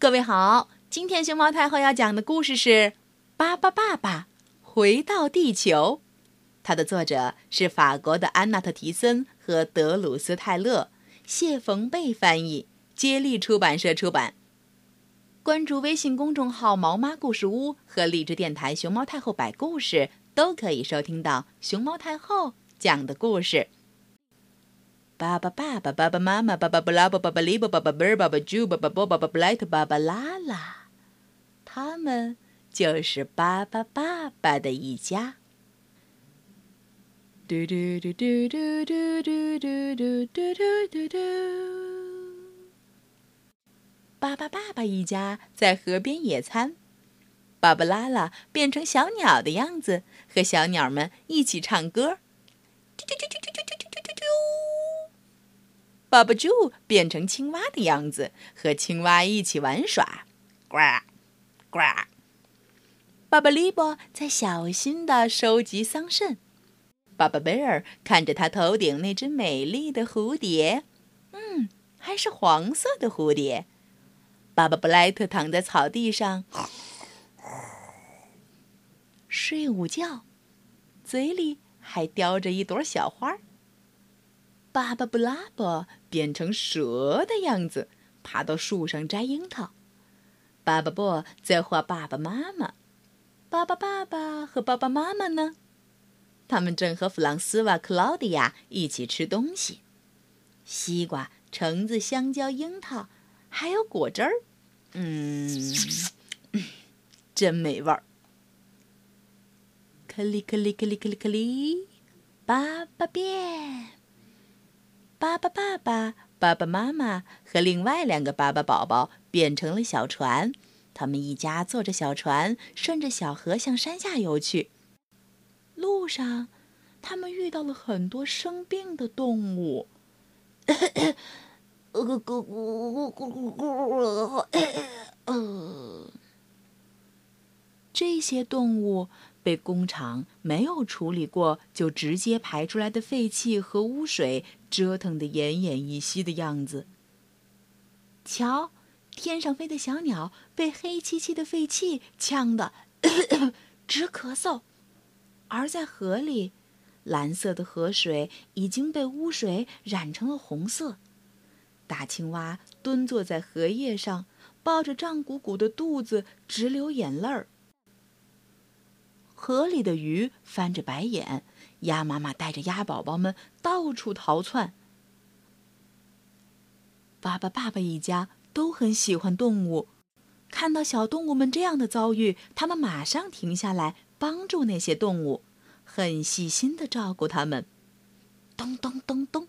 各位好，今天熊猫太后要讲的故事是《巴巴爸爸回到地球》，它的作者是法国的安娜特·提森和德鲁斯·泰勒，谢冯贝翻译，接力出版社出版。关注微信公众号“毛妈故事屋”和荔枝电台“熊猫太后摆故事”，都可以收听到熊猫太后讲的故事。爸爸、爸爸、爸爸妈妈、爸爸布拉、爸爸里、爸爸贝儿、爸爸猪、爸爸波、爸爸布莱特、爸爸拉拉，他们就是巴巴爸爸的一家。嘟嘟嘟嘟嘟嘟嘟嘟嘟嘟嘟嘟。巴巴爸爸一家在河边野餐，巴巴拉拉变成小鸟的样子，和小鸟们一起唱歌。啾啾啾。爸爸猪变成青蛙的样子，和青蛙一起玩耍，呱，呱。爸爸利伯在小心地收集桑葚，爸爸贝尔看着他头顶那只美丽的蝴蝶，嗯，还是黄色的蝴蝶。爸爸布莱特躺在草地上睡午觉，嘴里还叼着一朵小花。巴巴布拉伯变成蛇的样子，爬到树上摘樱桃。巴巴布在画爸爸妈妈。巴巴爸爸和爸爸妈妈呢？他们正和弗朗斯瓦、克劳迪亚一起吃东西：西瓜、橙子、香蕉、樱桃，还有果汁儿。嗯，真没味儿。克里克里克里克里克里，爸爸变。巴巴爸爸、爸爸妈妈和另外两个巴巴宝宝变成了小船，他们一家坐着小船，顺着小河向山下游去。路上，他们遇到了很多生病的动物。这些动物。被工厂没有处理过就直接排出来的废气和污水折腾得奄奄一息的样子。瞧，天上飞的小鸟被黑漆漆的废气呛得咳咳直咳嗽；而在河里，蓝色的河水已经被污水染成了红色。大青蛙蹲坐在荷叶上，抱着胀鼓鼓的肚子，直流眼泪儿。河里的鱼翻着白眼，鸭妈妈带着鸭宝宝们到处逃窜。爸爸、爸爸一家都很喜欢动物，看到小动物们这样的遭遇，他们马上停下来帮助那些动物，很细心的照顾它们。咚咚咚咚，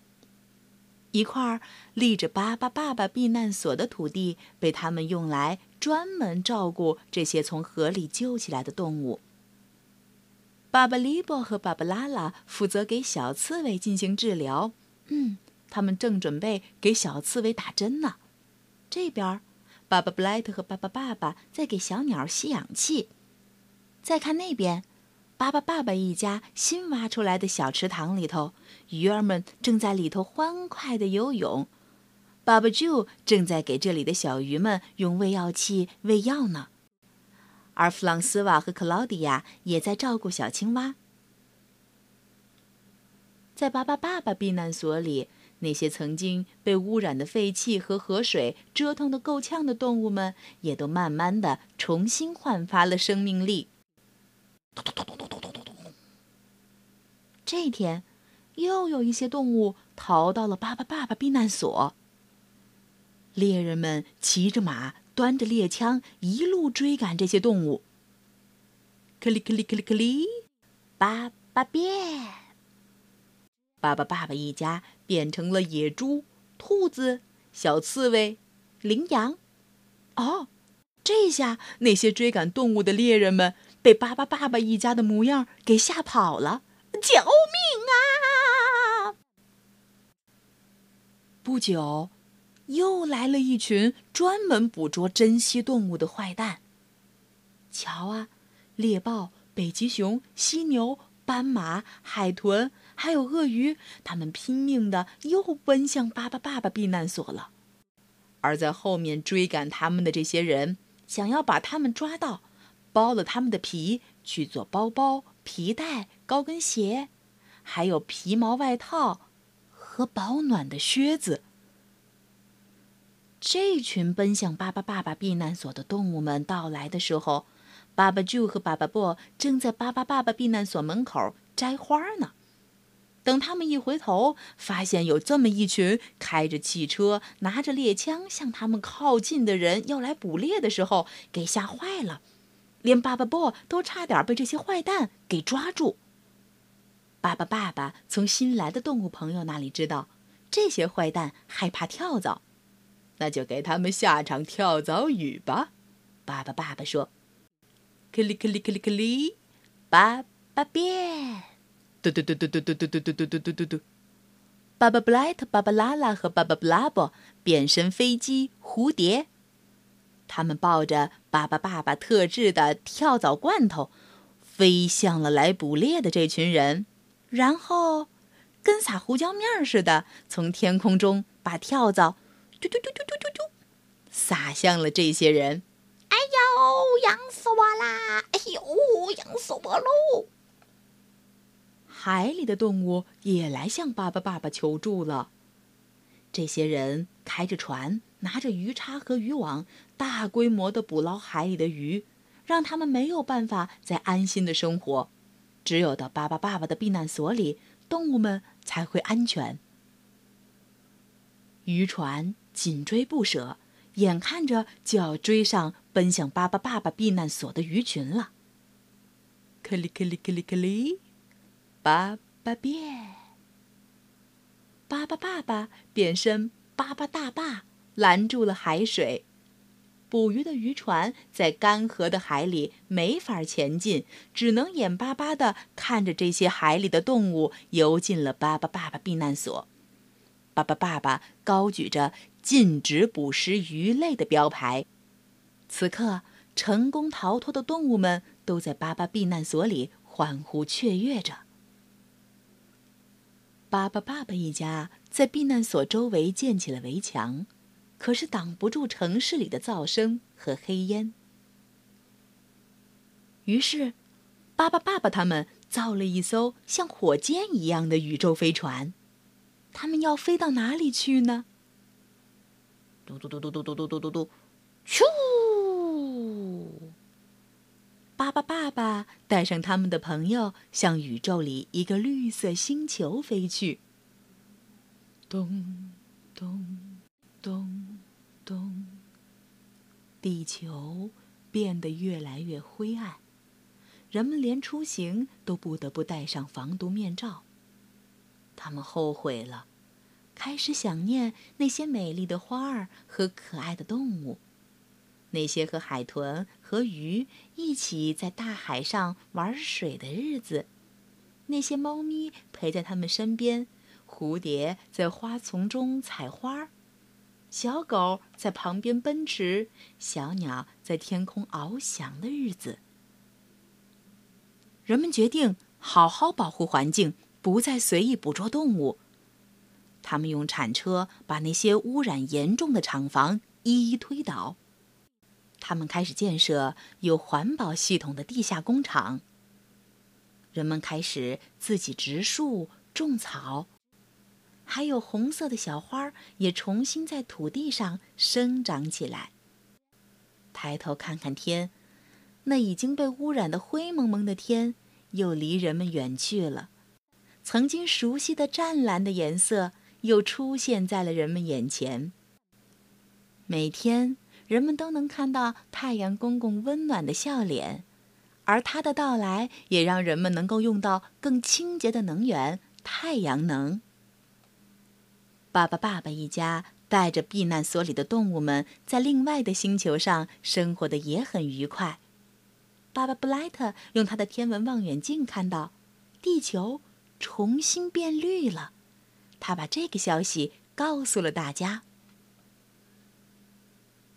一块立着“巴巴爸爸避难所”的土地被他们用来专门照顾这些从河里救起来的动物。巴巴利波和巴巴拉拉负责给小刺猬进行治疗。嗯，他们正准备给小刺猬打针呢。这边，巴巴布莱特和巴巴爸爸在给小鸟吸氧气。再看那边，巴巴爸爸一家新挖出来的小池塘里头，鱼儿们正在里头欢快地游泳。巴巴猪正在给这里的小鱼们用喂药器喂药呢。而弗朗斯瓦和克劳迪亚也在照顾小青蛙。在巴巴爸爸避难所里，那些曾经被污染的废气和河水折腾得够呛的动物们，也都慢慢的重新焕发了生命力。这天，又有一些动物逃到了巴巴爸爸避难所。猎人们骑着马。端着猎枪，一路追赶这些动物。克里克里克里克里，爸爸变！爸爸爸爸一家变成了野猪、兔子、小刺猬、羚羊。哦，这下那些追赶动物的猎人们被爸爸爸爸一家的模样给吓跑了！救命啊！不久。又来了一群专门捕捉珍稀动物的坏蛋。瞧啊，猎豹、北极熊、犀牛、斑马、海豚，还有鳄鱼，他们拼命的又奔向巴巴爸爸避难所了。而在后面追赶他们的这些人，想要把他们抓到，剥了他们的皮去做包包、皮带、高跟鞋，还有皮毛外套和保暖的靴子。这群奔向巴巴爸爸避难所的动物们到来的时候，巴巴猪和巴巴布正在巴巴爸爸避难所门口摘花呢。等他们一回头，发现有这么一群开着汽车、拿着猎枪向他们靠近的人要来捕猎的时候，给吓坏了，连巴巴波都差点被这些坏蛋给抓住。巴巴爸爸从新来的动物朋友那里知道，这些坏蛋害怕跳蚤，那就给他们下场跳蚤雨吧。巴巴爸爸说：“克里克里克里克里，巴巴变。”嘟嘟嘟嘟嘟嘟嘟嘟嘟嘟嘟嘟嘟！巴巴布莱特、巴巴拉拉和巴巴布拉伯变身飞机蝴蝶，他们抱着巴巴爸爸特制的跳蚤罐头，飞向了来捕猎的这群人，然后跟撒胡椒面似的，从天空中把跳蚤嘟嘟嘟嘟嘟嘟嘟洒向了这些人。哎呦，痒死我啦！哎呦，痒死我喽！海里的动物也来向巴巴爸爸求助了。这些人开着船，拿着鱼叉和渔网，大规模的捕捞海里的鱼，让他们没有办法再安心的生活。只有到巴巴爸爸的避难所里，动物们才会安全。渔船紧追不舍，眼看着就要追上奔向巴巴爸爸避难所的鱼群了。克里克里克里克里。巴巴变，巴巴爸爸变身巴巴大坝，拦住了海水。捕鱼的渔船在干涸的海里没法前进，只能眼巴巴地看着这些海里的动物游进了巴巴爸爸避难所。巴巴爸爸高举着禁止捕食鱼类的标牌。此刻，成功逃脱的动物们都在巴巴避难所里欢呼雀跃着。巴巴爸爸一家在避难所周围建起了围墙，可是挡不住城市里的噪声和黑烟。于是，巴巴爸爸他们造了一艘像火箭一样的宇宙飞船。他们要飞到哪里去呢？嘟嘟嘟嘟嘟嘟嘟嘟嘟嘟，咻！巴巴爸爸带上他们的朋友，向宇宙里一个绿色星球飞去。咚，咚，咚，咚。地球变得越来越灰暗，人们连出行都不得不戴上防毒面罩。他们后悔了，开始想念那些美丽的花儿和可爱的动物。那些和海豚和鱼一起在大海上玩水的日子，那些猫咪陪在他们身边，蝴蝶在花丛中采花，小狗在旁边奔驰，小鸟在天空翱翔的日子。人们决定好好保护环境，不再随意捕捉动物。他们用铲车把那些污染严重的厂房一一推倒。他们开始建设有环保系统的地下工厂。人们开始自己植树、种草，还有红色的小花也重新在土地上生长起来。抬头看看天，那已经被污染的灰蒙蒙的天又离人们远去了。曾经熟悉的湛蓝的颜色又出现在了人们眼前。每天。人们都能看到太阳公公温暖的笑脸，而他的到来也让人们能够用到更清洁的能源——太阳能。爸爸、爸爸一家带着避难所里的动物们，在另外的星球上生活的也很愉快。爸爸布莱特用他的天文望远镜看到，地球重新变绿了。他把这个消息告诉了大家。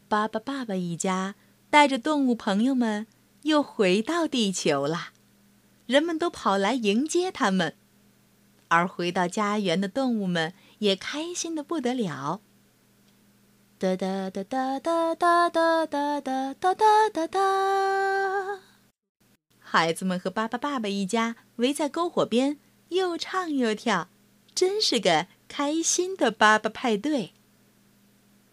巴巴爸爸一家带着动物朋友们又回到地球了，人们都跑来迎接他们，而回到家园的动物们也开心的不得了。哒哒哒哒哒哒哒哒哒哒哒哒哒。孩子们和巴巴爸爸一家围在篝火边，又唱又跳，真是个开心的巴巴派对。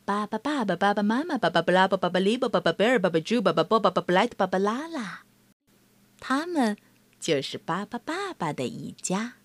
巴巴爸爸、巴巴妈妈、巴巴布拉、巴巴巴利、巴巴巴贝尔、巴巴猪、巴巴波、巴巴布莱特、巴巴拉拉，他们就是巴巴爸爸的一家。